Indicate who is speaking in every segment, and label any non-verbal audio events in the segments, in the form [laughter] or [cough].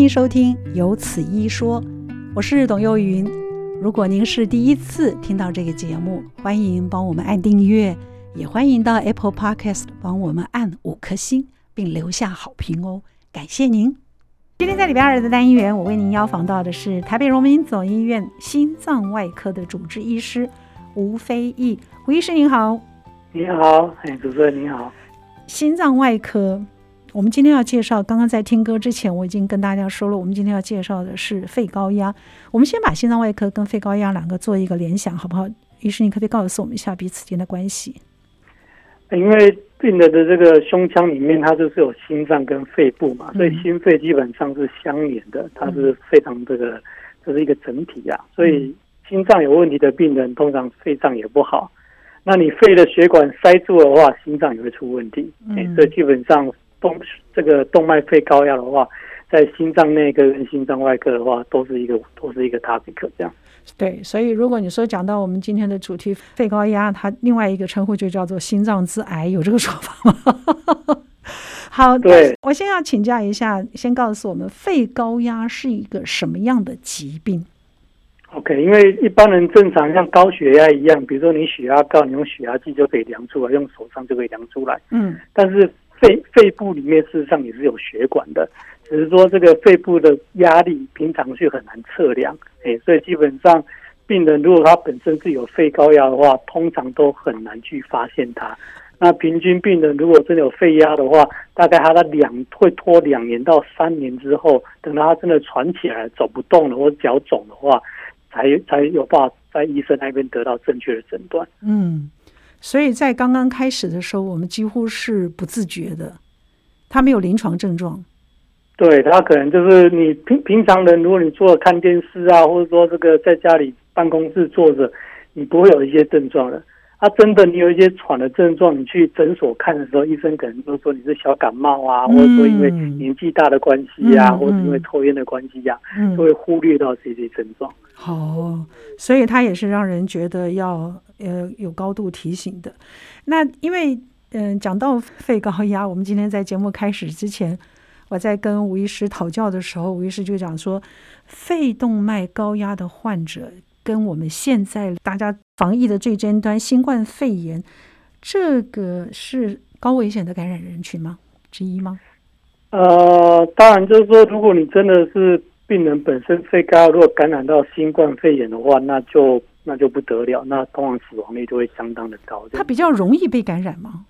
Speaker 1: 迎收听《有此一说》，我是董幼云。如果您是第一次听到这个节目，欢迎帮我们按订阅，也欢迎到 Apple Podcast 帮我们按五颗星，并留下好评哦，感谢您。今天在礼拜二的单元，我为您邀访到的是台北荣民总医院心脏外科的主治医师吴飞义。吴医师您好。
Speaker 2: 你好，哎，主持人你好。
Speaker 1: 心脏外科。我们今天要介绍，刚刚在听歌之前，我已经跟大家说了，我们今天要介绍的是肺高压。我们先把心脏外科跟肺高压两个做一个联想，好不好？医师，你可不可以告诉我们一下彼此间的关系？
Speaker 2: 因为病人的这个胸腔里面，它就是有心脏跟肺部嘛，所以心肺基本上是相连的，它是非常这个这是一个整体啊。所以心脏有问题的病人，通常肺脏也不好。那你肺的血管塞住的话，心脏也会出问题。嗯，所以基本上。动这个动脉肺高压的话，在心脏内科跟心脏外科的话，都是一个都是一个 topic 这样。
Speaker 1: 对，所以如果你说讲到我们今天的主题肺高压，它另外一个称呼就叫做心脏之癌，有这个说法吗？[laughs] 好，
Speaker 2: 对，
Speaker 1: 我先要请教一下，先告诉我们肺高压是一个什么样的疾病
Speaker 2: ？OK，因为一般人正常像高血压一样，比如说你血压高，你用血压计就可以量出来，用手上就可以量出来。嗯，但是。肺肺部里面事实上也是有血管的，只是说这个肺部的压力平常是很难测量，哎，所以基本上病人如果他本身是有肺高压的话，通常都很难去发现他。那平均病人如果真的有肺压的话，大概他的两会拖两年到三年之后，等到他真的喘起来走不动了或者脚肿的话，才才有办法在医生那边得到正确的诊断。
Speaker 1: 嗯。所以在刚刚开始的时候，我们几乎是不自觉的，他没有临床症状。
Speaker 2: 对，他可能就是你平平常人，如果你坐着看电视啊，或者说这个在家里办公室坐着，你不会有一些症状的。啊，真的，你有一些喘的症状，你去诊所看的时候，医生可能都说你是小感冒啊，嗯、或者说因为年纪大的关系啊，嗯、或者因为抽烟的关系呀、啊，嗯、就会忽略到这些症状。
Speaker 1: 好、哦，所以他也是让人觉得要呃有高度提醒的。那因为嗯、讲到肺高压，我们今天在节目开始之前，我在跟吴医师讨教的时候，吴医师就讲说，肺动脉高压的患者。跟我们现在大家防疫的最尖端新冠肺炎，这个是高危险的感染人群吗？之一吗？
Speaker 2: 呃，当然就是说，如果你真的是病人本身肺高，如果感染到新冠肺炎的话，那就那就不得了，那通常死亡率就会相当的高。
Speaker 1: 它比较容易被感染吗？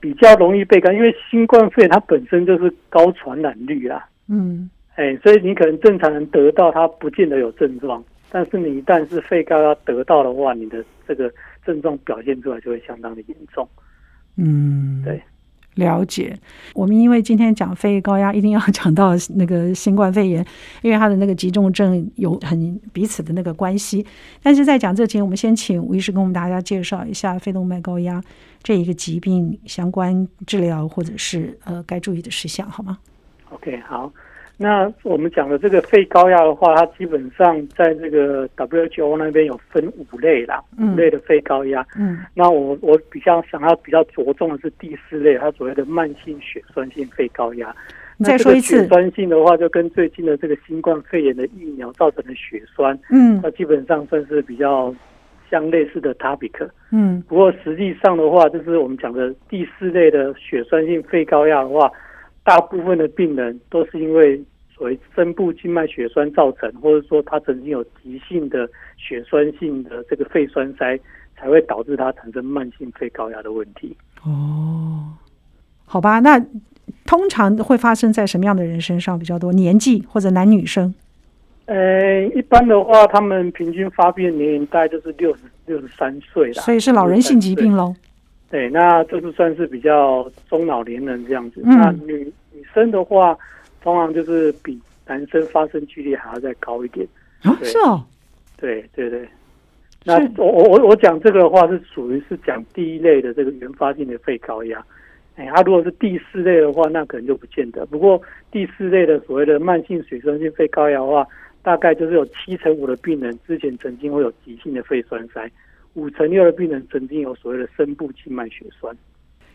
Speaker 2: 比较容易被感染，因为新冠肺炎它本身就是高传染率啦。嗯，哎，所以你可能正常人得到，它不见得有症状。但是你一旦是肺高压得到的话，你的这个症状表现出来就会相当的严重。嗯，对，
Speaker 1: 了解。我们因为今天讲肺高压，一定要讲到那个新冠肺炎，因为它的那个急重症有很彼此的那个关系。但是在讲这前，我们先请吴医师跟我们大家介绍一下肺动脉高压这一个疾病相关治疗或者是呃该注意的事项，好吗
Speaker 2: ？OK，好。那我们讲的这个肺高压的话，它基本上在这个 WHO 那边有分五类啦，五类的肺高压。嗯，那我我比较想要比较着重的是第四类，它所谓的慢性血栓性肺高压。
Speaker 1: 你再说一次。
Speaker 2: 血栓性的话，就跟最近的这个新冠肺炎的疫苗造成的血栓，嗯，它基本上算是比较相类似的 topic。嗯，不过实际上的话，就是我们讲的第四类的血栓性肺高压的话。大部分的病人都是因为所谓深部静脉血栓造成，或者说他曾经有急性的血栓性的这个肺栓塞，才会导致他产生慢性肺高压的问题。
Speaker 1: 哦，好吧，那通常会发生在什么样的人身上比较多？年纪或者男女生？
Speaker 2: 呃，一般的话，他们平均发病年龄大概就是六十六十三岁了，
Speaker 1: 所以是老人性疾病喽。
Speaker 2: 对，那这是算是比较中老年人这样子。嗯、那女女生的话，通常就是比男生发生几率还要再高一点。
Speaker 1: 啊，是哦。
Speaker 2: 对对对。那我我我我讲这个的话是属于是讲第一类的这个原发性的肺高压。哎，他如果是第四类的话，那可能就不见得。不过第四类的所谓的慢性水栓性肺高压的话，大概就是有七成五的病人之前曾经会有急性的肺栓塞。五成六的病人曾经有所谓的深部静脉血栓，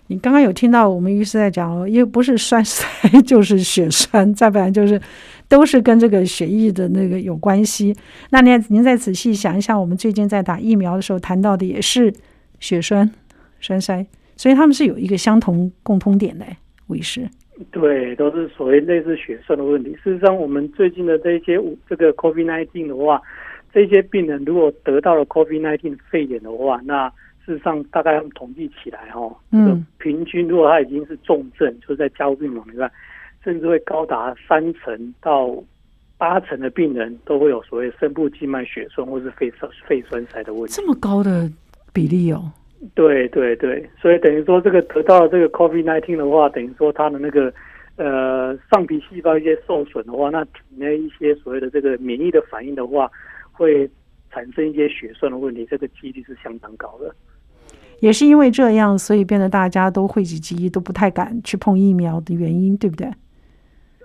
Speaker 1: 你刚刚有听到我们医师在讲，因为不是栓塞就是血栓，再不然就是都是跟这个血液的那个有关系。那您您再仔细想一下，我们最近在打疫苗的时候谈到的也是血栓、栓塞，所以他们是有一个相同共通点的，吴医师。
Speaker 2: 对，都是所谓类似血栓的问题。事实上，我们最近的这些这个 COVID-19 的话，这些病人如果得到了 COVID-19 肺炎的话，那事实上大概他们统计起来哈，嗯，平均如果他已经是重症，就是在加护病房里面，甚至会高达三成到八成的病人都会有所谓深部静脉血栓或是肺肺栓塞的问题。
Speaker 1: 这么高的比例哦。
Speaker 2: 对对对，所以等于说这个得到了这个 COVID-19 的话，等于说他的那个呃上皮细胞一些受损的话，那体内一些所谓的这个免疫的反应的话，会产生一些血栓的问题，这个几率是相当高的。
Speaker 1: 也是因为这样，所以变得大家都讳疾忌医，都不太敢去碰疫苗的原因，对不对？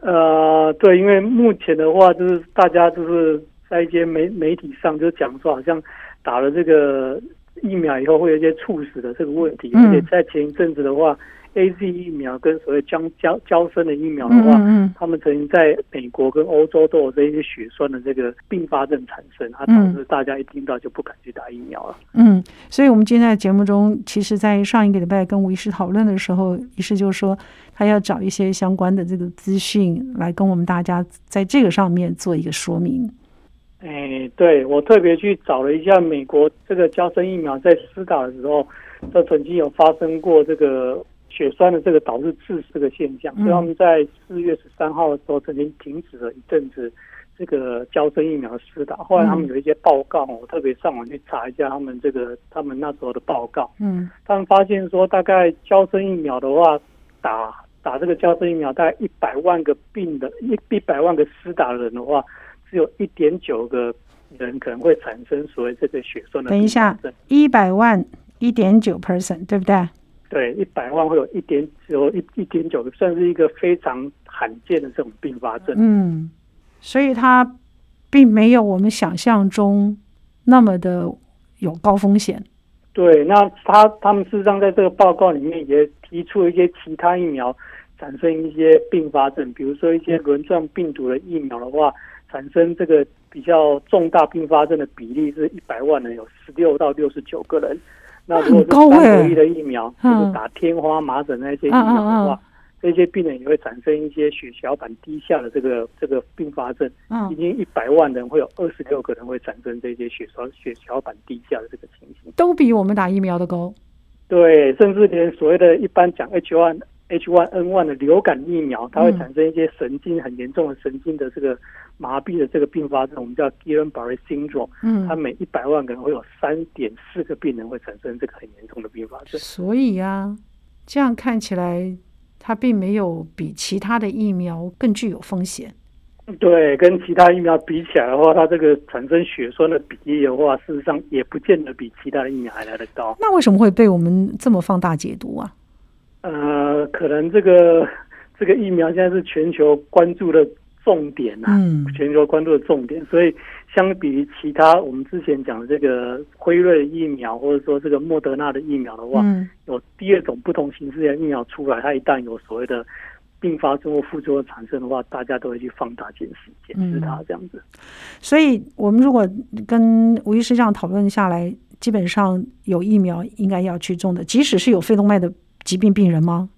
Speaker 2: 呃，对，因为目前的话，就是大家就是在一些媒媒体上就讲说，好像打了这个。疫苗以后会有一些猝死的这个问题，而且在前一阵子的话，A Z 疫苗跟所谓娇娇娇生的疫苗的话，嗯，他们曾经在美国跟欧洲都有这些血栓的这个并发症产生，它导致大家一听到就不敢去打疫苗了。
Speaker 1: 嗯，所以我们今天在节目中，其实，在上一个礼拜跟吴医师讨论的时候，医师就说他要找一些相关的这个资讯来跟我们大家在这个上面做一个说明。
Speaker 2: 哎，对，我特别去找了一下美国这个胶生疫苗在施打的时候，这曾经有发生过这个血栓的这个导致致死的现象，所以他们在四月十三号的时候曾经停止了一阵子这个娇生疫苗的施打。后来他们有一些报告，我特别上网去查一下他们这个他们那时候的报告。嗯，他们发现说，大概娇生疫苗的话，打打这个娇生疫苗，大概一百万个病的一一百万个施打的人的话。只有一点九个人可能会产生所谓这个血栓的。
Speaker 1: 等一下，一百万一点九 percent，对不对？
Speaker 2: 对，一百万会有一点有一一点九个，算是一个非常罕见的这种并发症。
Speaker 1: 嗯，所以它并没有我们想象中那么的有高风险。
Speaker 2: 对，那他他们事实上在这个报告里面也提出了一些其他疫苗产生一些并发症，比如说一些轮状病毒的疫苗的话。产生这个比较重大并发症的比例是一百万人有十六到六十九个人。那如果是三合一的疫苗，就是打天花、麻疹那些疫苗的话，这些病人也会产生一些血小板低下的这个这个并发症。已经一百万人会有二十六个人会产生这些血小血小板低下的这个情形，
Speaker 1: 都比我们打疫苗的高。
Speaker 2: 对，甚至连所谓的一般讲 H1。H1N1 的流感疫苗，它会产生一些神经很严重的神经的这个麻痹的这个并发症，我们叫 Guillain-Barré syndrome。嗯，它每一百万个人会有三点四个病人会产生这个很严重的并发症。
Speaker 1: 所以啊，这样看起来，它并没有比其他的疫苗更具有风险。
Speaker 2: 对，跟其他疫苗比起来的话，它这个产生血栓的比例的话，事实上也不见得比其他的疫苗还来得高。
Speaker 1: 那为什么会被我们这么放大解读啊？
Speaker 2: 呃，可能这个 [laughs] 这个疫苗现在是全球关注的重点啊，嗯，全球关注的重点，所以相比于其他我们之前讲的这个辉瑞的疫苗，或者说这个莫德纳的疫苗的话，嗯，有第二种不同形式的疫苗出来，它一旦有所谓的并发症或副作用产生的话，大家都会去放大检视检视它这样子。
Speaker 1: 所以，我们如果跟吴医师这样讨论下来，基本上有疫苗应该要去种的，即使是有肺动脉的。疾病病人吗？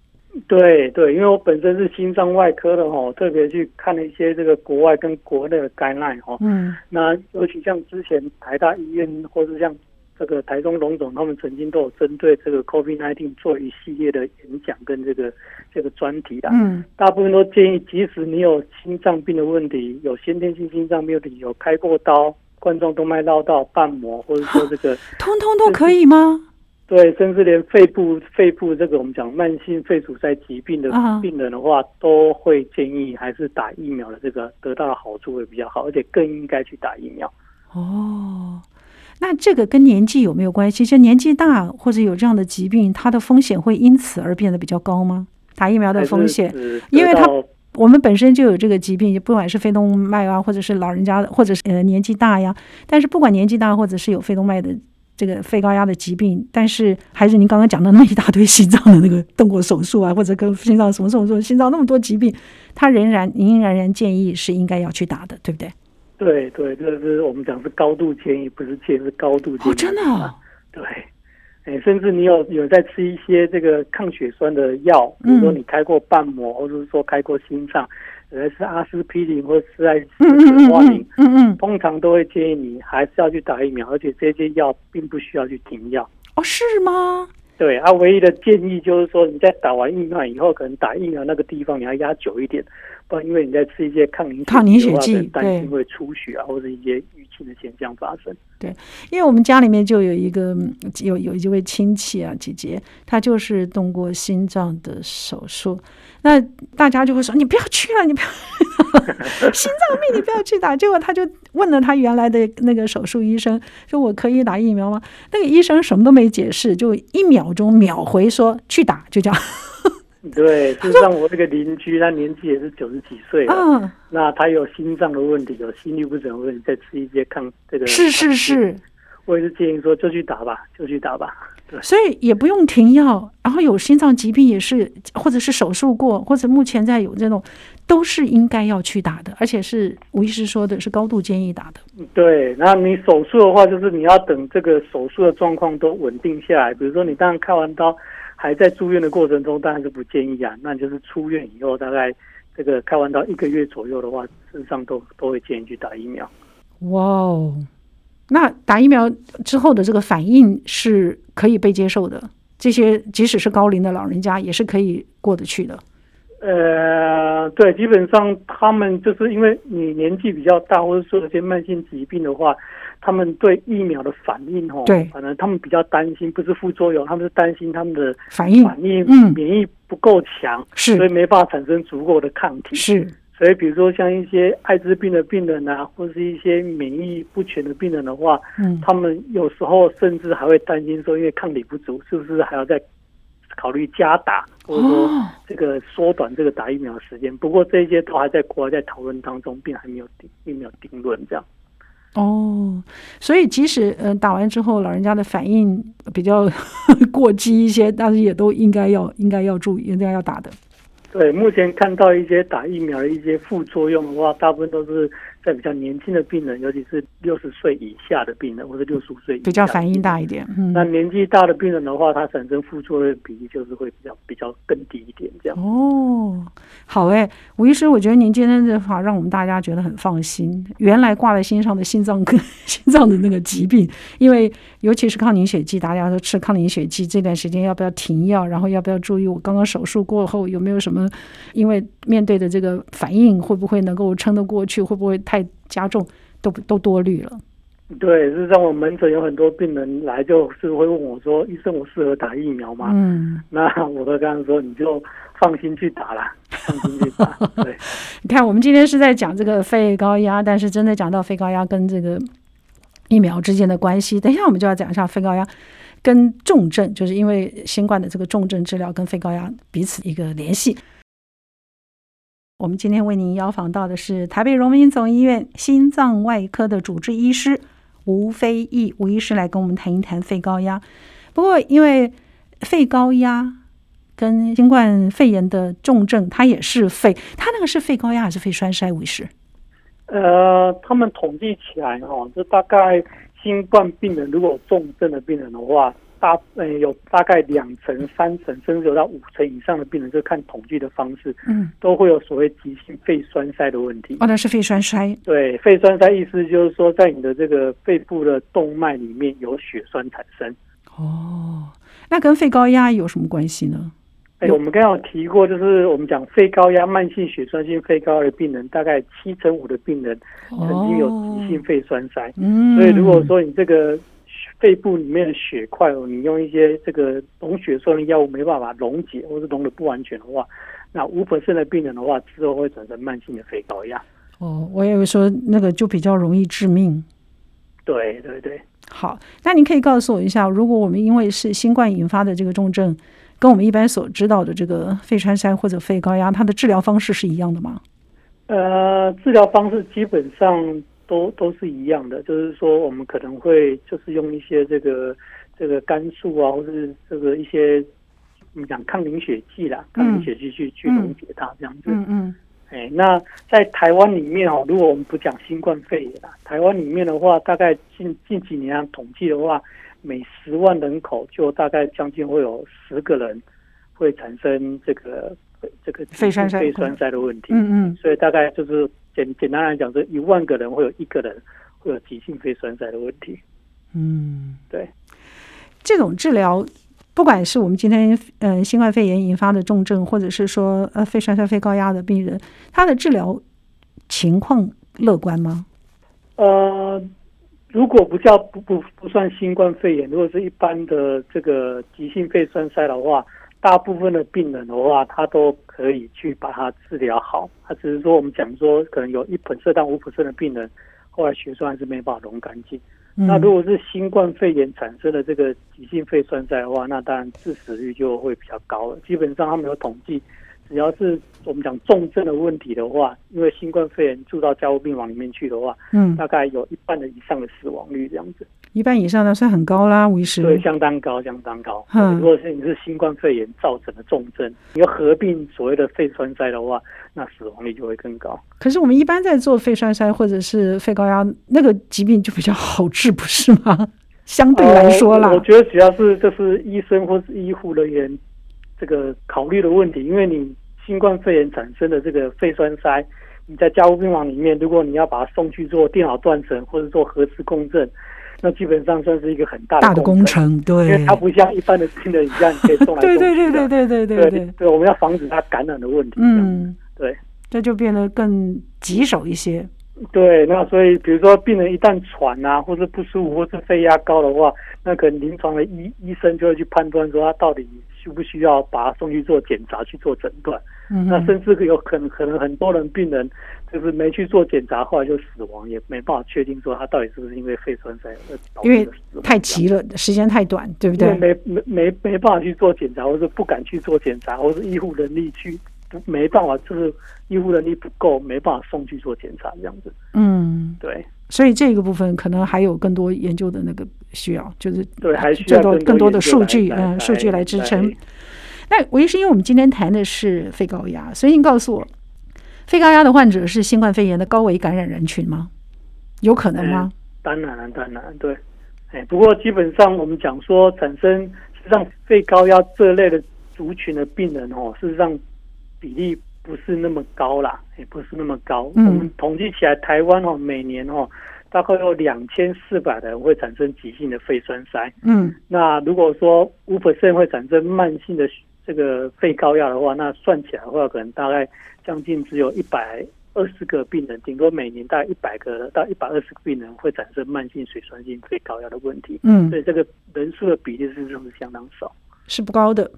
Speaker 2: 对对，因为我本身是心脏外科的哈，特别去看了一些这个国外跟国内的 guideline 哈。嗯。那尤其像之前台大医院，或是像这个台中荣总，他们曾经都有针对这个 COVID-19 做一系列的演讲跟这个这个专题的。嗯。大部分都建议，即使你有心脏病的问题，有先天性心脏病的有开过刀、冠状动脉绕道、瓣膜，或者说这个，
Speaker 1: 通通都可以吗？
Speaker 2: 对，甚至连肺部、肺部这个我们讲慢性肺阻塞疾病的病人的话，uh -huh. 都会建议还是打疫苗的，这个得到的好处会比较好，而且更应该去打疫苗。
Speaker 1: 哦，那这个跟年纪有没有关系？就年纪大或者有这样的疾病，它的风险会因此而变得比较高吗？打疫苗的风险，因为它我们本身就有这个疾病，不管是肺动脉啊，或者是老人家，或者是呃年纪大呀。但是不管年纪大或者是有肺动脉的。这个肺高压的疾病，但是还是您刚刚讲的那一大堆心脏的那个动过手术啊，或者跟心脏什么什么什么心脏那么多疾病，他仍然您仍然建议是应该要去打的，对不对？
Speaker 2: 对对，这是我们讲是高度建议，不是建议是高度建议。
Speaker 1: 哦，真的哦？
Speaker 2: 对，哎，甚至你有有在吃一些这个抗血栓的药，比如说你开过瓣膜，或者是说开过心脏。呃，是阿司匹林或是爱司瓦林，嗯嗯，通常都会建议你还是要去打疫苗，而且这些药并不需要去停药。
Speaker 1: 哦，是吗？
Speaker 2: 对，啊，唯一的建议就是说，你在打完疫苗以后，可能打疫苗那个地方你要压久一点，不然因为你在吃一些抗凝
Speaker 1: 抗凝血剂，
Speaker 2: 担心会出血啊，或者一些淤青的现象发生。
Speaker 1: 对，因为我们家里面就有一个有有一位亲戚啊，姐姐，她就是动过心脏的手术。那大家就会说：“你不要去了，你不要 [laughs] 心脏病，你不要去打。”结果他就问了他原来的那个手术医生：“说我可以打疫苗吗？”那个医生什么都没解释，就一秒钟秒回说：“去打。”就这样。
Speaker 2: 对，就像我这个邻居，他年纪也是九十几岁了，嗯，那他有心脏的问题，有心律不整的问题，再吃一些抗这个。
Speaker 1: 是是是，
Speaker 2: 我也是建议说，就去打吧，就去打吧。
Speaker 1: 所以也不用停药，然后有心脏疾病也是，或者是手术过，或者目前在有这种，都是应该要去打的，而且是吴医师说的是高度建议打的。
Speaker 2: 对，那你手术的话，就是你要等这个手术的状况都稳定下来。比如说你当然开完刀还在住院的过程中，当然是不建议啊。那就是出院以后，大概这个开完刀一个月左右的话，事实上都都会建议去打疫苗。
Speaker 1: 哇哦！那打疫苗之后的这个反应是可以被接受的，这些即使是高龄的老人家也是可以过得去的。
Speaker 2: 呃，对，基本上他们就是因为你年纪比较大，或者说有些慢性疾病的话，他们对疫苗的反应哦，
Speaker 1: 对，
Speaker 2: 可能他们比较担心，不是副作用，他们是担心他们的
Speaker 1: 反应
Speaker 2: 反应，嗯，免疫不够强，
Speaker 1: 是，
Speaker 2: 所以没办法产生足够的抗体，
Speaker 1: 是。
Speaker 2: 所以，比如说像一些艾滋病的病人啊，或是一些免疫不全的病人的话，嗯，他们有时候甚至还会担心说，因为抗体不足，是不是还要再考虑加打，或者说这个缩短这个打疫苗的时间？不过这些都还在国外在讨论当中，并还没有定，并没有定论这样。
Speaker 1: 哦，所以即使呃打完之后，老人家的反应比较 [laughs] 过激一些，但是也都应该要应该要注意，应该要打的。
Speaker 2: 对，目前看到一些打疫苗的一些副作用的话，大部分都是在比较年轻的病人，尤其是六十岁以下的病人，或者六十五岁
Speaker 1: 比较反应大一点。嗯，
Speaker 2: 那年纪大的病人的话，他产生副作用比例就是会比较比较更低一点，这样。
Speaker 1: 哦，好哎，吴医师，我觉得您今天的话让我们大家觉得很放心。原来挂在心上的心脏跟 [laughs] 心脏的那个疾病，因为尤其是抗凝血剂，大家都吃抗凝血剂，这段时间要不要停药？然后要不要注意？我刚刚手术过后有没有什么？因为面对的这个反应会不会能够撑得过去？会不会太加重？都都多虑了。
Speaker 2: 对，是让我门诊有很多病人来，就是会问我说：“医生，我适合打疫苗吗？”嗯，那我都跟他说：“你就放心去打啦，放心去打。[laughs] ”对，
Speaker 1: 你看，我们今天是在讲这个肺高压，但是真的讲到肺高压跟这个疫苗之间的关系，等一下我们就要讲一下肺高压。跟重症，就是因为新冠的这个重症治疗跟肺高压彼此一个联系。我们今天为您邀访到的是台北荣民总医院心脏外科的主治医师吴斐毅吴医师，来跟我们谈一谈肺高压。不过，因为肺高压跟新冠肺炎的重症，它也是肺，它那个是肺高压还是肺栓塞？吴医师？
Speaker 2: 呃，他们统计起来哦，就大概。新冠病人如果重症的病人的话，大呃有大概两成、三成，甚至有到五成以上的病人，就看统计的方式，嗯，都会有所谓急性肺栓塞的问题。
Speaker 1: 哦，那是肺栓塞。
Speaker 2: 对，肺栓塞意思就是说，在你的这个肺部的动脉里面有血栓产生。
Speaker 1: 哦，那跟肺高压有什么关系呢？
Speaker 2: 哎，我们刚刚有提过，就是我们讲肺高压、慢性血栓性肺高压的病人，大概七成五的病人曾经有急性肺栓塞。嗯，所以如果说你这个肺部里面的血块哦，你用一些这个溶血栓的药物没办法溶解，或是溶的不完全的话，那五 percent 的病人的话，之后会产生慢性的肺高压。
Speaker 1: 哦，我以为说那个就比较容易致命。
Speaker 2: 对对对。
Speaker 1: 好，那您可以告诉我一下，如果我们因为是新冠引发的这个重症，跟我们一般所知道的这个肺栓塞或者肺高压，它的治疗方式是一样的吗？
Speaker 2: 呃，治疗方式基本上都都是一样的，就是说我们可能会就是用一些这个这个肝素啊，或是这个一些我们讲抗凝血剂啦，抗凝血剂去、嗯、去溶解它这样子。嗯嗯。哎、嗯，那在台湾里面哦，如果我们不讲新冠肺炎啦，台湾里面的话，大概近近几年统计的话，每十万人口就大概将近会有十个人会产生这个这个肺栓肺栓塞的问题。嗯嗯。所以大概就是简简单来讲，这一万个人会有一个人会有急性肺栓塞的问题。嗯，对。
Speaker 1: 这种治疗。不管是我们今天嗯新冠肺炎引发的重症，或者是说呃肺栓塞、肺高压的病人，他的治疗情况乐观吗？
Speaker 2: 呃，如果不叫不不不算新冠肺炎，如果是一般的这个急性肺栓塞的话，大部分的病人的话，他都可以去把它治疗好。他只是说我们讲说，可能有一 percent 到五 percent 的病人，后来血栓还是没办法溶干净。那如果是新冠肺炎产生的这个急性肺栓塞的话，那当然致死率就会比较高了。基本上他们有统计，只要是我们讲重症的问题的话，因为新冠肺炎住到加护病房里面去的话，嗯，大概有一半的以上的死亡率这样子。
Speaker 1: 一半以上那算很高啦，吴医师。
Speaker 2: 对，相当高，相当高。嗯，如果是你是新冠肺炎造成的重症，你要合并所谓的肺栓塞的话，那死亡率就会更高。
Speaker 1: 可是我们一般在做肺栓塞或者是肺高压那个疾病就比较好治，不是吗？相对来说啦，
Speaker 2: 呃，我觉得只要是就是医生或是医护人员这个考虑的问题，因为你新冠肺炎产生的这个肺栓塞，你在加护病房里面，如果你要把它送去做电脑断层或者做核磁共振。那基本上算是一个很大的
Speaker 1: 大的工程，对，因
Speaker 2: 为它不像一般的病人一样，你可以送来 [laughs] 送去。
Speaker 1: 对对对对对对对对
Speaker 2: 对，我们要防止它感染的问题。嗯，对，
Speaker 1: 这就变得更棘手一些。
Speaker 2: 对，那所以比如说病人一旦喘啊，或是不舒服，或是肺压高的话，那可能临床的医医生就会去判断说他到底需不需要把他送去做检查去做诊断。嗯，那甚至有可能可能很多人病人就是没去做检查，后来就死亡，也没办法确定说他到底是不是因为肺栓塞。
Speaker 1: 因为太急了，时间太短，对不对？
Speaker 2: 没没没没办法去做检查，或是不敢去做检查，或是医护能力去不没办法，就是医护能力不够，没办法送去做检查这样子。嗯，对。
Speaker 1: 所以这个部分可能还有更多研究的那个需要，就是
Speaker 2: 对，还需要
Speaker 1: 更多更多的数据，嗯，数据来支撑。那我也是因为我们今天谈的是肺高压，所以你告诉我，肺高压的患者是新冠肺炎的高危感染人群吗？有可能吗？
Speaker 2: 嗯、当然了，当然对。哎，不过基本上我们讲说，产生实际上肺高压这类的族群的病人哦，事实上比例不是那么高啦，也不是那么高。嗯、我们统计起来，台湾哦，每年哦，大概有两千四百人会产生急性的肺栓塞。嗯，那如果说五 percent 会产生慢性的。这个肺高压的话，那算起来的话，可能大概将近只有一百二十个病人，顶多每年大概一百个到一百二十个病人会产生慢性水栓性肺高压的问题。嗯，所以这个人数的比例是是相当少，
Speaker 1: 是不高的。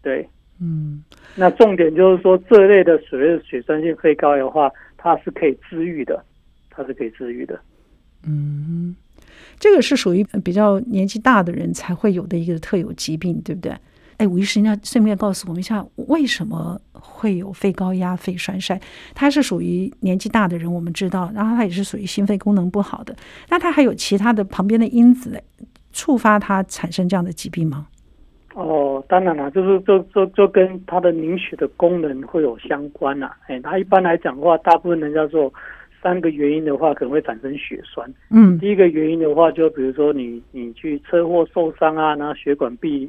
Speaker 2: 对，嗯，那重点就是说，这类的所谓的水栓性肺高压的话，它是可以治愈的，它是可以治愈的。
Speaker 1: 嗯，这个是属于比较年纪大的人才会有的一个特有疾病，对不对？哎，吴医师，那顺便告诉我们一下，为什么会有肺高压、肺栓塞？它是属于年纪大的人，我们知道，然后它也是属于心肺功能不好的。那它还有其他的旁边的因子触发它产生这样的疾病吗？
Speaker 2: 哦，当然了，就是就就就跟它的凝血的功能会有相关呐。哎，它一般来讲的话，大部分人叫做三个原因的话，可能会产生血栓。嗯，第一个原因的话，就比如说你你去车祸受伤啊，然后血管壁。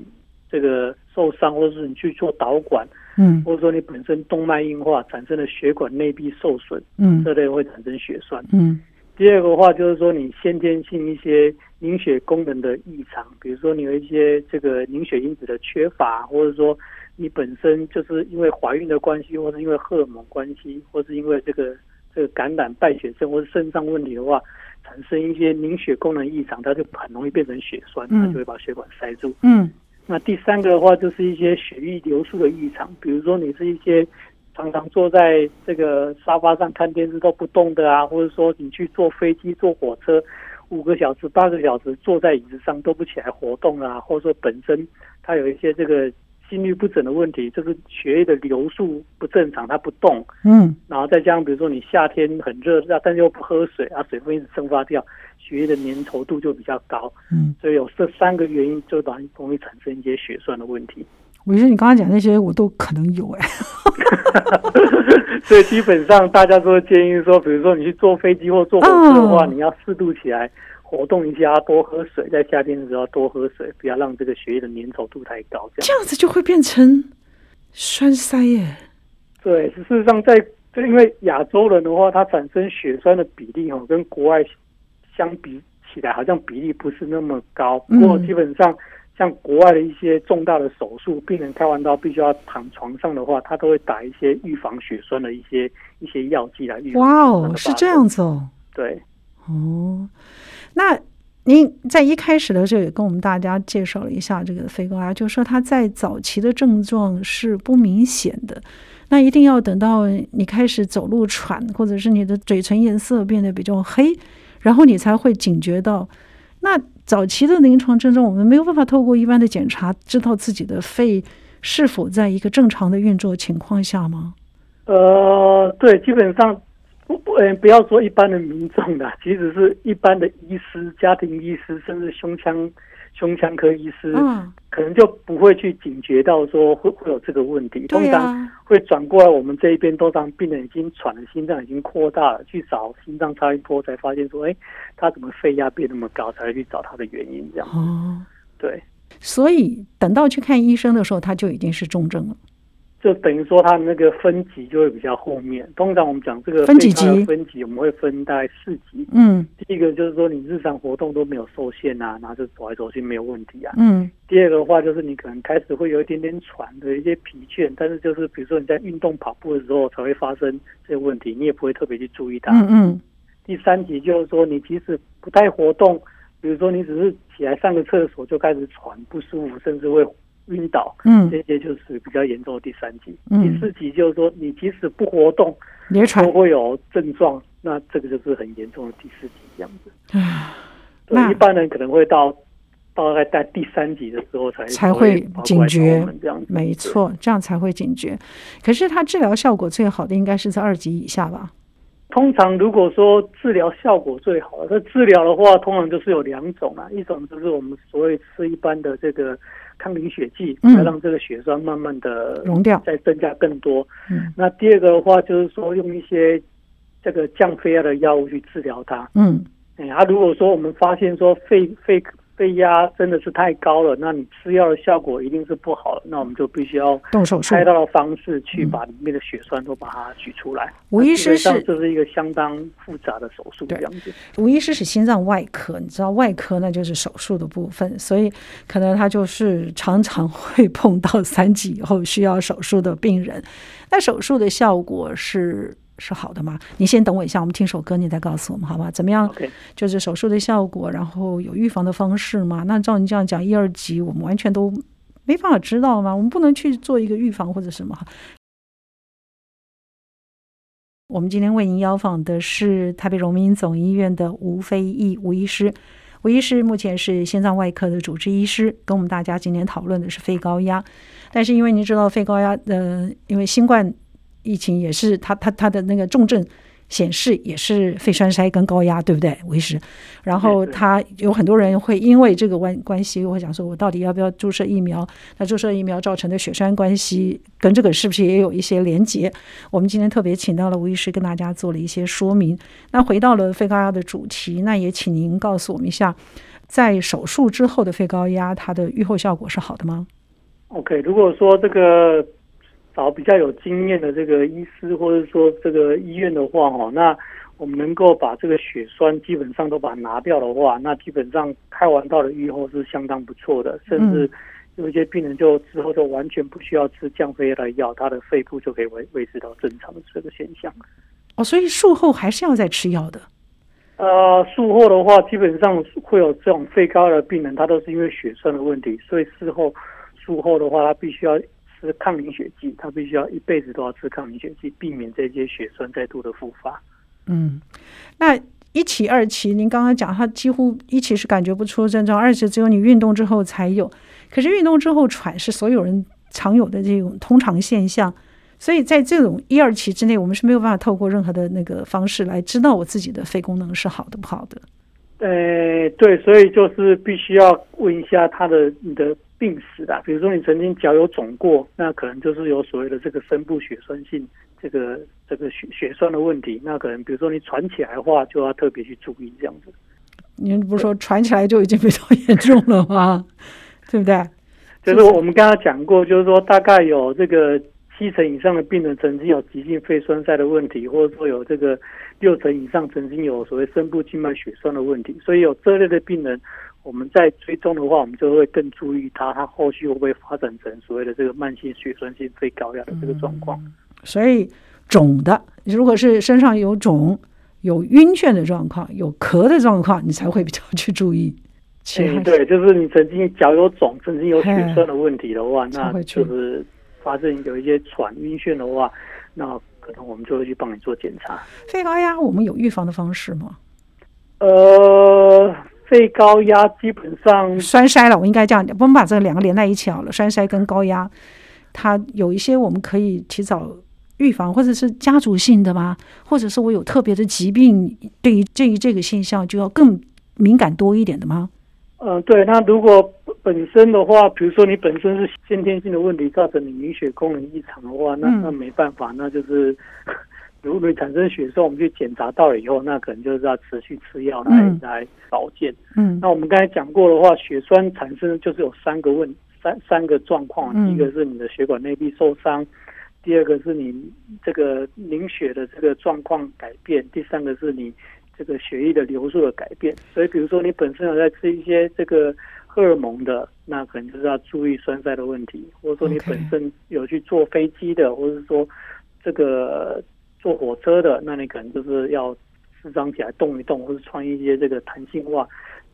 Speaker 2: 这个受伤，或者是你去做导管，嗯，或者说你本身动脉硬化产生的血管内壁受损，嗯，这类会产生血栓，嗯。第二个话就是说你先天性一些凝血功能的异常，比如说你有一些这个凝血因子的缺乏，或者说你本身就是因为怀孕的关系，或者因为荷尔蒙关系，或是因为这个这个感染败血症或者肾脏问题的话，产生一些凝血功能异常，它就很容易变成血栓，它就会把血管塞住，嗯。那第三个的话，就是一些血液流速的异常，比如说你是一些常常坐在这个沙发上看电视都不动的啊，或者说你去坐飞机、坐火车五个小时、八个小时坐在椅子上都不起来活动啊，或者说本身它有一些这个心率不整的问题，就是血液的流速不正常，它不动，
Speaker 1: 嗯，
Speaker 2: 然后再加上比如说你夏天很热，但是又不喝水，啊，水分一直蒸发掉，血液的粘稠度就比较高，
Speaker 1: 嗯，
Speaker 2: 所以有这三个原因，就容易容易产生一些血栓的问题。
Speaker 1: 我觉得你刚刚讲那些我都可能有哎，[laughs]
Speaker 2: 所以基本上大家都会建议说，比如说你去坐飞机或坐火车的话，你要适度起来。活动一下，多喝水，在夏天的时候多喝水，不要让这个血液的粘稠度太高，这样。
Speaker 1: 这样子就会变成栓塞耶。
Speaker 2: 对，事实上在，在因为亚洲人的话，他产生血栓的比例哦，跟国外相比起来，好像比例不是那么高。不过基本上，像国外的一些重大的手术，病人开完刀必须要躺床上的话，他都会打一些预防血栓的一些一些药剂来预防。
Speaker 1: 哇哦，是这样子哦。
Speaker 2: 对，
Speaker 1: 哦。那您在一开始的时候也跟我们大家介绍了一下这个肺高压，就是说它在早期的症状是不明显的，那一定要等到你开始走路喘，或者是你的嘴唇颜色变得比较黑，然后你才会警觉到。那早期的临床症状，我们没有办法透过一般的检查知道自己的肺是否在一个正常的运作情况下吗？
Speaker 2: 呃，对，基本上。不不，嗯，不要说一般的民众的，即使是一般的医师、家庭医师，甚至胸腔胸腔科医师，嗯，可能就不会去警觉到说会会有这个问题。通常会转过来我们这一边，通常病人已经喘了，心脏已经扩大了，去找心脏超音波，才发现说，哎，他怎么肺压变那么高，才会去找他的原因这样。哦，对，
Speaker 1: 所以等到去看医生的时候，他就已经是重症了。
Speaker 2: 就等于说，它的那个分级就会比较后面。通常我们讲这个
Speaker 1: 分几级？
Speaker 2: 分级我们会分大概四级。
Speaker 1: 嗯，
Speaker 2: 第一个就是说你日常活动都没有受限啊，然后就走来走去没有问题啊。
Speaker 1: 嗯。
Speaker 2: 第二个的话就是你可能开始会有一点点喘的一些疲倦，但是就是比如说你在运动跑步的时候才会发生这些问题，你也不会特别去注意它。
Speaker 1: 嗯嗯。
Speaker 2: 第三级就是说你即使不太活动，比如说你只是起来上个厕所就开始喘不舒服，甚至会。晕倒，嗯，这些就是比较严重的第三级。嗯，第四级就是说，你即使不活动，
Speaker 1: 也
Speaker 2: 都会有症状，那这个就是很严重的第四级这样子。啊，对，一般人可能会到大概在第三级的时候才
Speaker 1: 才会警觉，
Speaker 2: 这样
Speaker 1: 没错，这样才会警觉。可是它治疗效果最好的应该是在二级以下吧？
Speaker 2: 通常如果说治疗效果最好的，这治疗的话，通常就是有两种啊，一种就是我们所谓吃一般的这个。抗凝血剂，来让这个血栓慢慢的
Speaker 1: 溶掉，
Speaker 2: 再增加更多。
Speaker 1: 嗯，
Speaker 2: 那第二个的话，就是说用一些这个降肺压的药物去治疗它。
Speaker 1: 嗯，
Speaker 2: 哎，啊，如果说我们发现说肺肺。肺压真的是太高了，那你吃药的效果一定是不好了。那我们就必须要
Speaker 1: 动手术，
Speaker 2: 开刀的方式去把里面的血栓都把它取出来。
Speaker 1: 吴医师是，
Speaker 2: 这是一个相当复杂的手术，这样子。
Speaker 1: 吴医师是心脏外科，你知道外科那就是手术的部分，所以可能他就是常常会碰到三级以后需要手术的病人。那手术的效果是？是好的吗？你先等我一下，我们听首歌，你再告诉我们，好吧？怎么样就是手术的效果，然后有预防的方式吗？那照你这样讲，一二级我们完全都没办法知道吗？我们不能去做一个预防或者什么？我们今天为您邀访的是台北荣民总医院的吴飞义吴医师，吴医师目前是心脏外科的主治医师，跟我们大家今天讨论的是肺高压，但是因为您知道肺高压，呃，因为新冠。疫情也是他他他的那个重症显示也是肺栓塞跟高压，对不对，吴医师？然后他有很多人会因为这个关关系，会想说，我到底要不要注射疫苗？那注射疫苗造成的血栓关系跟这个是不是也有一些连结？我们今天特别请到了吴医师跟大家做了一些说明。那回到了肺高压的主题，那也请您告诉我们一下，在手术之后的肺高压，它的预后效果是好的吗
Speaker 2: ？OK，如果说这个。找比较有经验的这个医师，或者说这个医院的话，哈，那我们能够把这个血栓基本上都把它拿掉的话，那基本上开完刀的预后是相当不错的，甚至有一些病人就之后就完全不需要吃降肺压的药，他的肺部就可以维维持到正常的这个现象。
Speaker 1: 哦，所以术后还是要再吃药的。
Speaker 2: 呃，术后的话，基本上会有这种肺高的病人，他都是因为血栓的问题，所以事后术后的话，他必须要。吃抗凝血剂，他必须要一辈子都要吃抗凝血剂，避免这些血栓再度的复发。
Speaker 1: 嗯，那一期、二期，您刚刚讲，他几乎一期是感觉不出症状，二期只有你运动之后才有。可是运动之后喘是所有人常有的这种通常现象。所以在这种一二期之内，我们是没有办法透过任何的那个方式来知道我自己的肺功能是好的不好的。
Speaker 2: 呃，对，所以就是必须要问一下他的你的病史的，比如说你曾经脚有肿过，那可能就是有所谓的这个深部血栓性这个这个血血栓的问题，那可能比如说你喘起来的话，就要特别去注意这样子。
Speaker 1: 您不是说喘起来就已经非常严重了吗？[laughs] 对不对？
Speaker 2: 就是我们刚刚讲过，就是说大概有这个。七成以上的病人曾经有急性肺栓塞的问题，或者说有这个六成以上曾经有所谓深部静脉血栓的问题，所以有这类的病人，我们在追踪的话，我们就会更注意它，它后续会不会发展成所谓的这个慢性血栓性肺高压的这个状况。
Speaker 1: 嗯，所以肿的，如果是身上有肿、有晕眩的状况、有咳的状况，你才会比较去注意。
Speaker 2: 嗯，对，就是你曾经脚有肿、曾经有血栓的问题的话，那就是。发生有一些喘、晕眩的话，那可能我们就会去帮你做检查。
Speaker 1: 肺高压，我们有预防的方式吗？
Speaker 2: 呃，肺高压基本上
Speaker 1: 栓塞了，我应该这样讲，我们把这两个连在一起好了。栓塞跟高压，它有一些我们可以提早预防，或者是家族性的吗？或者是我有特别的疾病，对于对于这个现象就要更敏感多一点的吗？
Speaker 2: 嗯、呃，对。那如果本身的话，比如说你本身是先天性的问题造成你凝血功能异常的话，那那没办法，那就是如果你产生血栓，我们去检查到了以后，那可能就是要持续吃药来、嗯、来保健。嗯，那我们刚才讲过的话，血栓产生就是有三个问三三个状况，第一个是你的血管内壁受伤，第二个是你这个凝血的这个状况改变，第三个是你这个血液的流速的改变。所以，比如说你本身有在吃一些这个。荷尔蒙的，那可能就是要注意栓塞的问题，或者说你本身有去坐飞机的，或者是说这个坐火车的，那你可能就是要适当起来动一动，或者穿一些这个弹性袜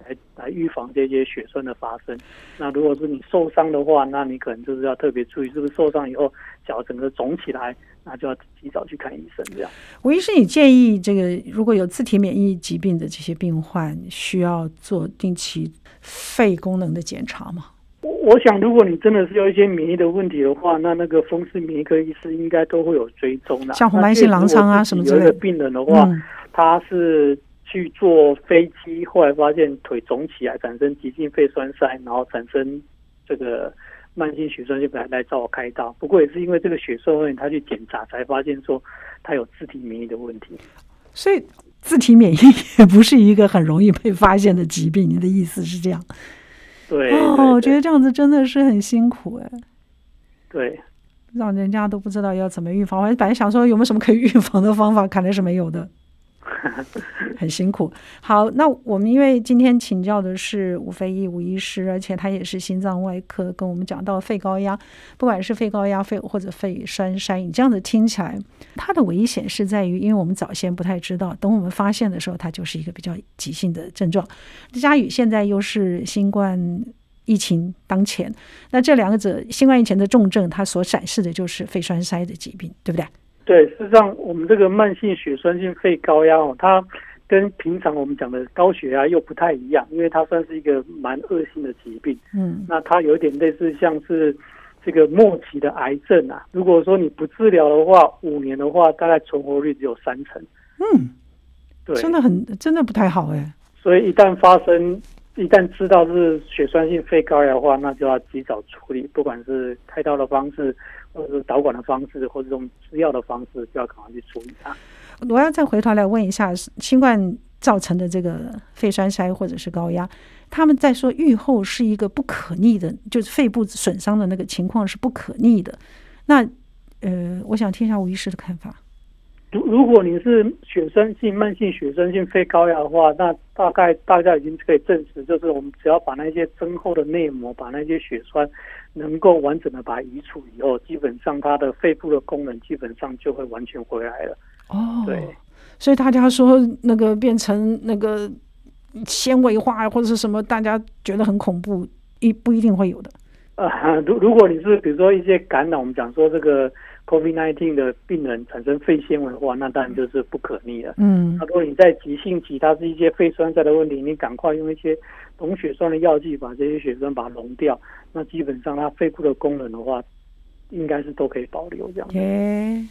Speaker 2: 来来预防这些血栓的发生。那如果是你受伤的话，那你可能就是要特别注意，是不是受伤以后脚整个肿起来，那就要及早去看医生。这样，
Speaker 1: 吴医师，你建议这个如果有自体免疫疾病的这些病患，需要做定期肺功能的检查吗？
Speaker 2: 我我想，如果你真的是有一些免疫的问题的话，那那个风湿免疫科医师应该都会有追踪的。
Speaker 1: 像红斑性狼疮啊什么之类的
Speaker 2: 病人的话，嗯、他是去坐飞机，后来发现腿肿起来，产生急性肺栓塞，然后产生这个慢性血栓，就来来找我开刀。不过也是因为这个血栓问题，他去检查才发现说他有自体免疫的问题。
Speaker 1: 所以。自体免疫也不是一个很容易被发现的疾病，你的意思是这样？
Speaker 2: 对，
Speaker 1: 哦，我觉得这样子真的是很辛苦哎。
Speaker 2: 对，
Speaker 1: 让人家都不知道要怎么预防。我本来想说有没有什么可以预防的方法，看来是没有的。[laughs] 很辛苦。好，那我们因为今天请教的是吴斐亿吴医师，而且他也是心脏外科，跟我们讲到肺高压，不管是肺高压、肺或者肺栓塞，你这样子听起来，它的危险是在于，因为我们早先不太知道，等我们发现的时候，它就是一个比较急性的症状。嘉宇现在又是新冠疫情当前，那这两个者新冠疫情的重症，它所展示的就是肺栓塞的疾病，对不对？
Speaker 2: 对，事实上，我们这个慢性血栓性肺高压哦，它跟平常我们讲的高血压又不太一样，因为它算是一个蛮恶性的疾病。嗯，那它有点类似像是这个末期的癌症啊。如果说你不治疗的话，五年的话，大概存活率只有三成。
Speaker 1: 嗯，对，真的很，真的不太好哎。
Speaker 2: 所以一旦发生，一旦知道是血栓性肺高压的话，那就要及早处理，不管是开刀的方式。或者是导管的方式，或者用吃药的方式，就要赶快去处理它。
Speaker 1: 我要再回头来问一下，新冠造成的这个肺栓塞或者是高压，他们在说预后是一个不可逆的，就是肺部损伤的那个情况是不可逆的。那呃，我想听一下吴医师的看法。
Speaker 2: 如如果你是血栓性慢性血栓性肺高压的话，那大概大家已经可以证实，就是我们只要把那些增厚的内膜，把那些血栓能够完整的把它移除以后，基本上它的肺部的功能基本上就会完全回来了。哦，对，
Speaker 1: 所以大家说那个变成那个纤维化或者是什么，大家觉得很恐怖，一不一定会有的。
Speaker 2: 呃，如如果你是比如说一些感染，我们讲说这个。COVID-19 的病人产生肺纤维的话，那当然就是不可逆了。嗯，那如果你在急性期，它是一些肺栓塞的问题，你赶快用一些溶血栓的药剂把这些血栓把它溶掉，那基本上它肺部的功能的话，应该是都可以保留这样。
Speaker 1: Okay.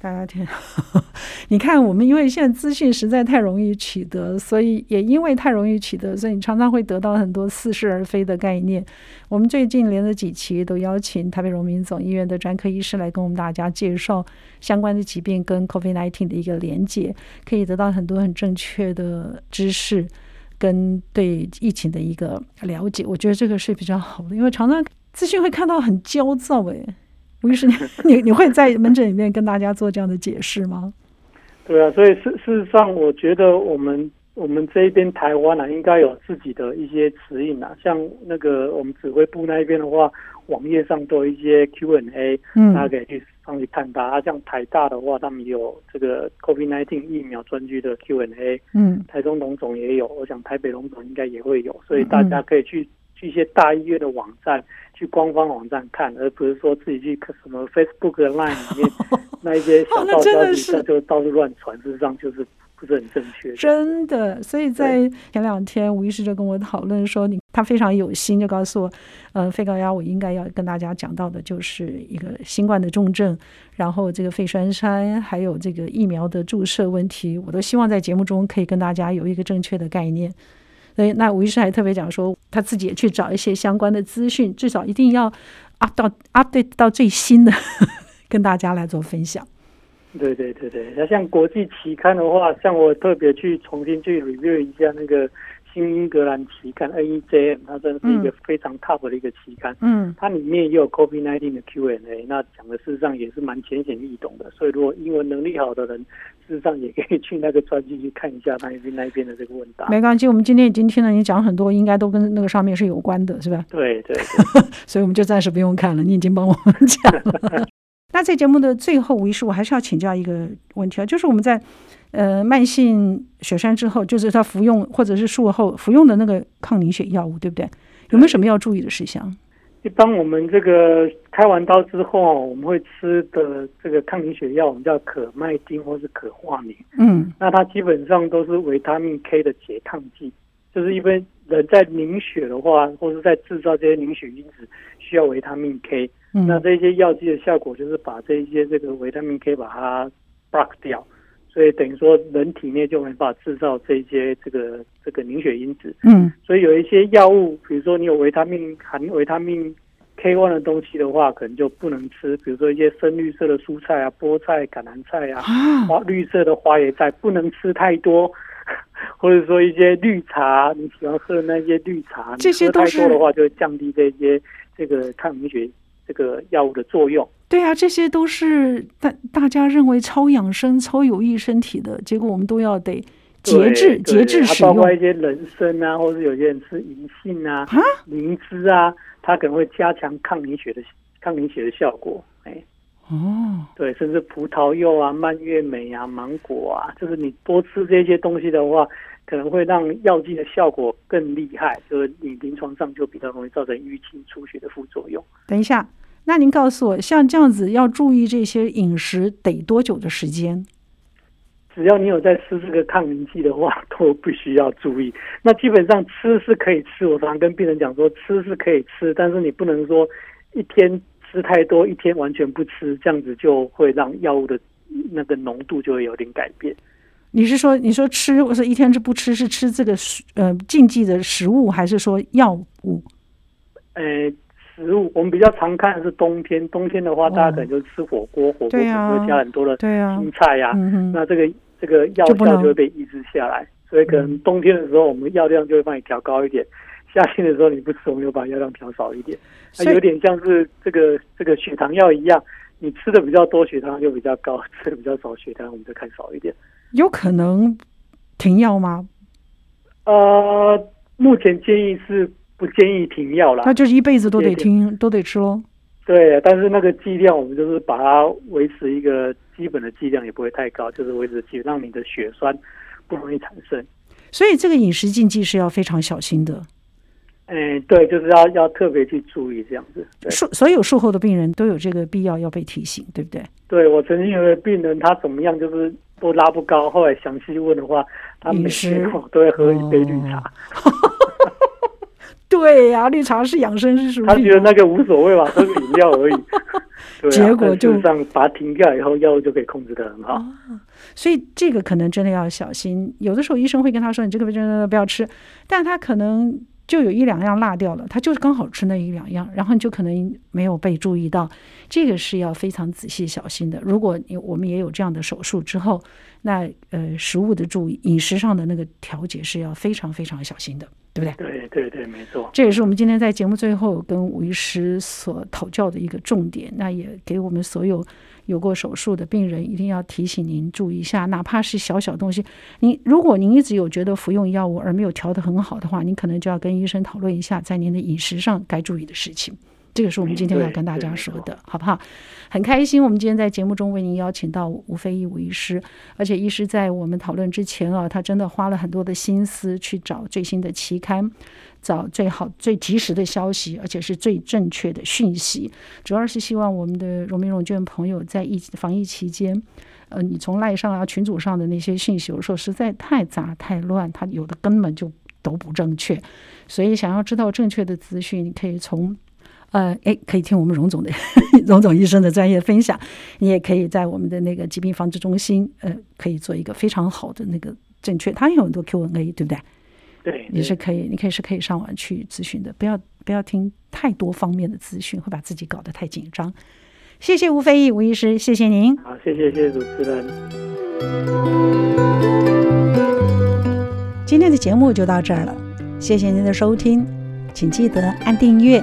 Speaker 1: 大家听，[laughs] 你看，我们因为现在资讯实在太容易取得，所以也因为太容易取得，所以你常常会得到很多似是而非的概念。我们最近连着几期都邀请台北荣民总医院的专科医师来跟我们大家介绍相关的疾病跟 COVID-19 的一个连结，可以得到很多很正确的知识跟对疫情的一个了解。我觉得这个是比较好的，因为常常资讯会看到很焦躁，诶。吴医师，你你 [laughs] 你会在门诊里面跟大家做这样的解释吗？
Speaker 2: 对啊，所以事事实上，我觉得我们我们这一边台湾啊，应该有自己的一些指引啊。像那个我们指挥部那一边的话，网页上都有一些 Q&A，嗯，大家可以去上去看它。啊，像台大的话，他们有这个 COVID-19 疫苗专区的 Q&A，嗯，台中龙总也有，我想台北龙总应该也会有，所以大家可以去。嗯去一些大医院的网站，去官方网站看，而不是说自己去什么 Facebook、Line 里面 [laughs] 那一些小道消息，那就到处乱传，事实上就是不是很正确。
Speaker 1: 真的，所以在前两天，吴医师就跟我讨论说，你他非常有心，就告诉我，呃，肺高压我应该要跟大家讲到的就是一个新冠的重症，然后这个肺栓塞，还有这个疫苗的注射问题，我都希望在节目中可以跟大家有一个正确的概念。所以，那吴医师还特别讲说，他自己也去找一些相关的资讯，至少一定要 up 到 update 到最新的，跟大家来做分享。
Speaker 2: 对对对对，那像国际期刊的话，像我特别去重新去 review 一下那个。新英格兰期刊 NEJM，它真的是一个非常 top 的一个期刊。嗯，它里面也有 COVID-19 的 Q&A，那讲的事实上也是蛮浅显易懂的。所以如果英文能力好的人，事实上也可以去那个专辑去看一下那边那边的这个问答。
Speaker 1: 没关系，我们今天已经听了你讲很多，应该都跟那个上面是有关的，是吧？
Speaker 2: 对对对，[laughs]
Speaker 1: 所以我们就暂时不用看了，你已经帮我们讲了。[laughs] 那在节目的最后，吴医师，我还是要请教一个问题啊，就是我们在。呃，慢性血栓之后，就是他服用或者是术后服用的那个抗凝血药物，对不对？有没有什么要注意的事项？
Speaker 2: 一般我们这个开完刀之后，我们会吃的这个抗凝血药，我们叫可麦丁或是可化宁。嗯，那它基本上都是维他命 K 的拮抗剂，就是一般人在凝血的话，或是在制造这些凝血因子需要维他命 K，嗯，那这些药剂的效果就是把这一些这个维他命 K 把它 block 掉。所以等于说，人体内就没办法制造这些这个这个凝血因子。嗯，所以有一些药物，比如说你有维他命含维他命 K one 的东西的话，可能就不能吃。比如说一些深绿色的蔬菜啊，菠菜、橄榄菜啊，花绿色的花椰菜不能吃太多，[laughs] 或者说一些绿茶，你喜欢喝的那些绿茶，你喝太多的话就会降低这些这个抗凝血这个药物的作用。
Speaker 1: 对啊，这些都是大大家认为超养生、超有益身体的，结果我们都要得节制、节制使用。
Speaker 2: 包括一些人参啊，或者有些人吃银杏啊、灵芝啊，它可能会加强抗凝血的抗凝血的效果。哎，哦，对，甚至葡萄柚啊、蔓越莓啊、芒果啊，就是你多吃这些东西的话，可能会让药剂的效果更厉害，就是你临床上就比较容易造成淤青、出血的副作用。
Speaker 1: 等一下。那您告诉我，像这样子要注意这些饮食得多久的时间？
Speaker 2: 只要你有在吃这个抗凝剂的话，都必须要注意。[laughs] 那基本上吃是可以吃，我常常跟病人讲说，吃是可以吃，但是你不能说一天吃太多，一天完全不吃，这样子就会让药物的那个浓度就会有点改变。
Speaker 1: 你是说，你说吃，我说一天是不吃，是吃这个呃禁忌的食物，还是说药物？
Speaker 2: 呃。食物我们比较常看的是冬天，冬天的话，大家可能就吃火锅，火锅可能会加很多的青菜呀、啊啊嗯，那这个这个药效就会被抑制下来，所以可能冬天的时候，我们药量就会帮你调高一点；夏天的时候你不吃，我们又把药量调少一点。那有点像是这个这个血糖药一样，你吃的比较多，血糖就比较高；[laughs] 吃的比较少，血糖我们就看少一点。
Speaker 1: 有可能停药吗？
Speaker 2: 呃，目前建议是。不建议停药了，
Speaker 1: 那就是一辈子都得听，都得吃喽。
Speaker 2: 对，但是那个剂量，我们就是把它维持一个基本的剂量，也不会太高，就是维持剂，让你的血栓不容易产生。
Speaker 1: 所以这个饮食禁忌是要非常小心的。
Speaker 2: 嗯，对，就是要要特别去注意这样子。
Speaker 1: 术所有术后的病人都有这个必要要被提醒，对不对？
Speaker 2: 对，我曾经有个病人，他怎么样，就是都拉不高，后来详细问的话，他每天都会喝一杯绿茶。哦 [laughs]
Speaker 1: 对呀、啊，绿茶是养生是属于。
Speaker 2: 他觉得那个无所谓吧，喝个饮料而已。[laughs]
Speaker 1: 结果就
Speaker 2: 上把它停掉以后，药物就可以控制得很好。
Speaker 1: 哦，所以这个可能真的要小心。有的时候医生会跟他说：“你这个真的不要吃。”但他可能就有一两样落掉了，他就是刚好吃那一两样，然后你就可能没有被注意到。这个是要非常仔细小心的。如果我们也有这样的手术之后，那呃，食物的注意、饮食上的那个调节是要非常非常小心的。对不
Speaker 2: 对？对对对，没错。
Speaker 1: 这也是我们今天在节目最后跟吴医师所讨教的一个重点。那也给我们所有有过手术的病人，一定要提醒您注意一下，哪怕是小小东西。您如果您一直有觉得服用药物而没有调得很好的话，您可能就要跟医生讨论一下，在您的饮食上该注意的事情。这个是我们今天要跟大家说的，好不好？很开心，我们今天在节目中为您邀请到吴非义吴医师，而且医师在我们讨论之前啊，他真的花了很多的心思去找最新的期刊，找最好最及时的消息，而且是最正确的讯息。主要是希望我们的荣民荣眷朋友在疫防疫期间，呃，你从赖上啊群组上的那些讯息，有时候实在太杂太乱，他有的根本就都不正确，所以想要知道正确的资讯，你可以从。呃，哎，可以听我们荣总的 [laughs] 荣总医生的专业分享，你也可以在我们的那个疾病防治中心，呃，可以做一个非常好的那个正确，它有很多 Q&A，对不对？
Speaker 2: 对，
Speaker 1: 你是可以，你可以是可以上网去咨询的，不要不要听太多方面的资讯，会把自己搞得太紧张。谢谢吴斐仪吴医师，谢谢您。
Speaker 2: 好，谢谢谢谢主持人。
Speaker 1: 今天的节目就到这儿了，谢谢您的收听，请记得按订阅。